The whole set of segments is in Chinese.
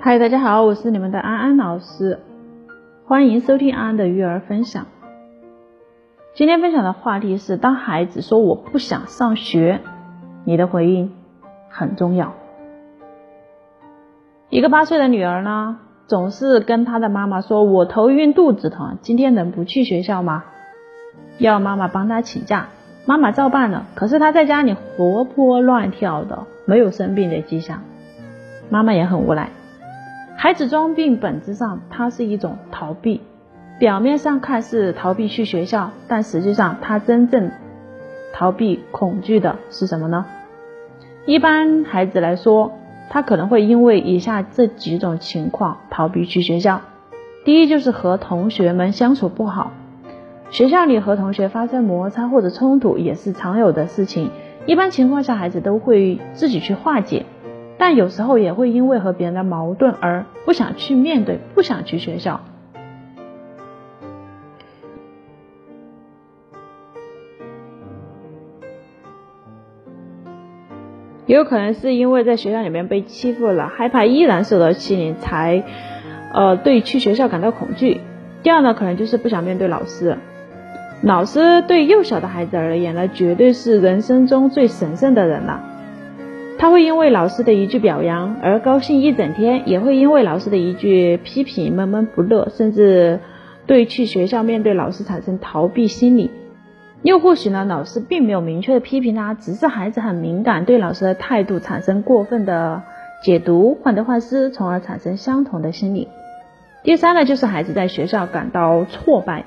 嗨，大家好，我是你们的安安老师，欢迎收听安安的育儿分享。今天分享的话题是：当孩子说我不想上学，你的回应很重要。一个八岁的女儿呢，总是跟她的妈妈说：“我头晕肚子疼，今天能不去学校吗？”要妈妈帮她请假，妈妈照办了。可是他在家里活泼乱跳的，没有生病的迹象，妈妈也很无奈。孩子装病，本质上它是一种逃避，表面上看是逃避去学校，但实际上他真正逃避恐惧的是什么呢？一般孩子来说，他可能会因为以下这几种情况逃避去学校。第一就是和同学们相处不好，学校里和同学发生摩擦或者冲突也是常有的事情，一般情况下孩子都会自己去化解。但有时候也会因为和别人的矛盾而不想去面对，不想去学校。也有可能是因为在学校里面被欺负了，害怕依然受到欺凌，才呃对去学校感到恐惧。第二呢，可能就是不想面对老师。老师对幼小的孩子而言呢，绝对是人生中最神圣的人了。他会因为老师的一句表扬而高兴一整天，也会因为老师的一句批评闷闷不乐，甚至对去学校面对老师产生逃避心理。又或许呢，老师并没有明确的批评他，只是孩子很敏感，对老师的态度产生过分的解读，患得患失，从而产生相同的心理。第三呢，就是孩子在学校感到挫败，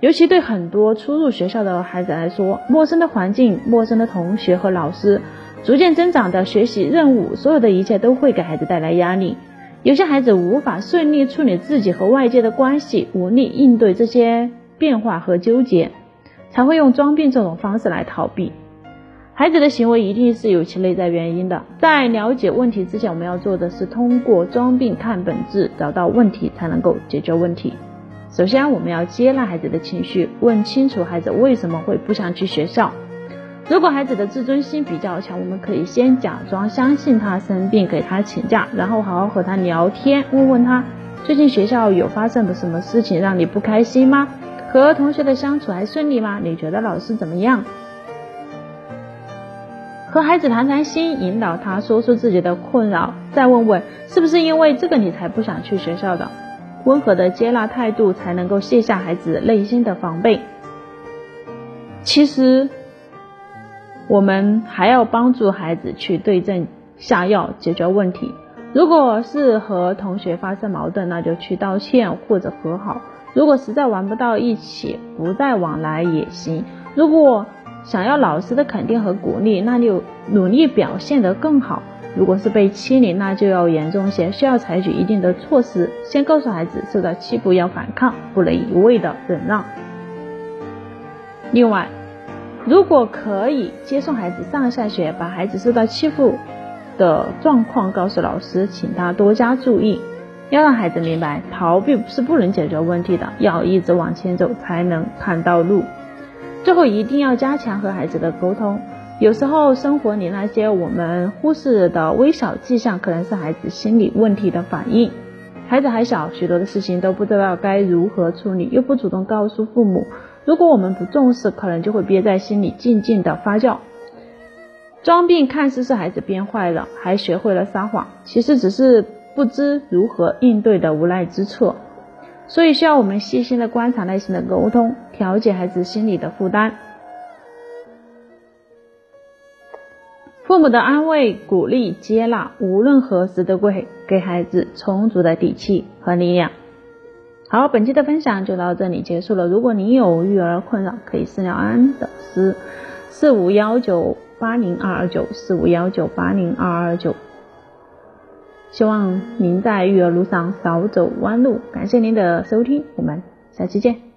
尤其对很多初入学校的孩子来说，陌生的环境、陌生的同学和老师。逐渐增长的学习任务，所有的一切都会给孩子带来压力。有些孩子无法顺利处理自己和外界的关系，无力应对这些变化和纠结，才会用装病这种方式来逃避。孩子的行为一定是有其内在原因的。在了解问题之前，我们要做的是通过装病看本质，找到问题，才能够解决问题。首先，我们要接纳孩子的情绪，问清楚孩子为什么会不想去学校。如果孩子的自尊心比较强，我们可以先假装相信他生病，给他请假，然后好好和他聊天，问问他最近学校有发生的什么事情让你不开心吗？和同学的相处还顺利吗？你觉得老师怎么样？和孩子谈谈心，引导他说出自己的困扰，再问问是不是因为这个你才不想去学校的？温和的接纳态度才能够卸下孩子内心的防备。其实。我们还要帮助孩子去对症下药解决问题。如果是和同学发生矛盾，那就去道歉或者和好。如果实在玩不到一起，不再往来也行。如果想要老师的肯定和鼓励，那就努力表现得更好。如果是被欺凌，那就要严重些，需要采取一定的措施。先告诉孩子，受到欺负要反抗，不能一味的忍让。另外。如果可以接送孩子上下学，把孩子受到欺负的状况告诉老师，请他多加注意，要让孩子明白，逃避是不能解决问题的，要一直往前走才能看到路。最后一定要加强和孩子的沟通，有时候生活里那些我们忽视的微小迹象，可能是孩子心理问题的反应。孩子还小，许多的事情都不知道该如何处理，又不主动告诉父母。如果我们不重视，可能就会憋在心里，静静的发酵。装病看似是孩子变坏了，还学会了撒谎，其实只是不知如何应对的无奈之策。所以需要我们细心的观察，耐心的沟通，调节孩子心理的负担。父母的安慰、鼓励、接纳，无论何时都会给孩子充足的底气和力量。好，本期的分享就到这里结束了。如果您有育儿困扰，可以私聊安安的私四五幺九八零二二九四五幺九八零二二九。希望您在育儿路上少走弯路。感谢您的收听，我们下期见。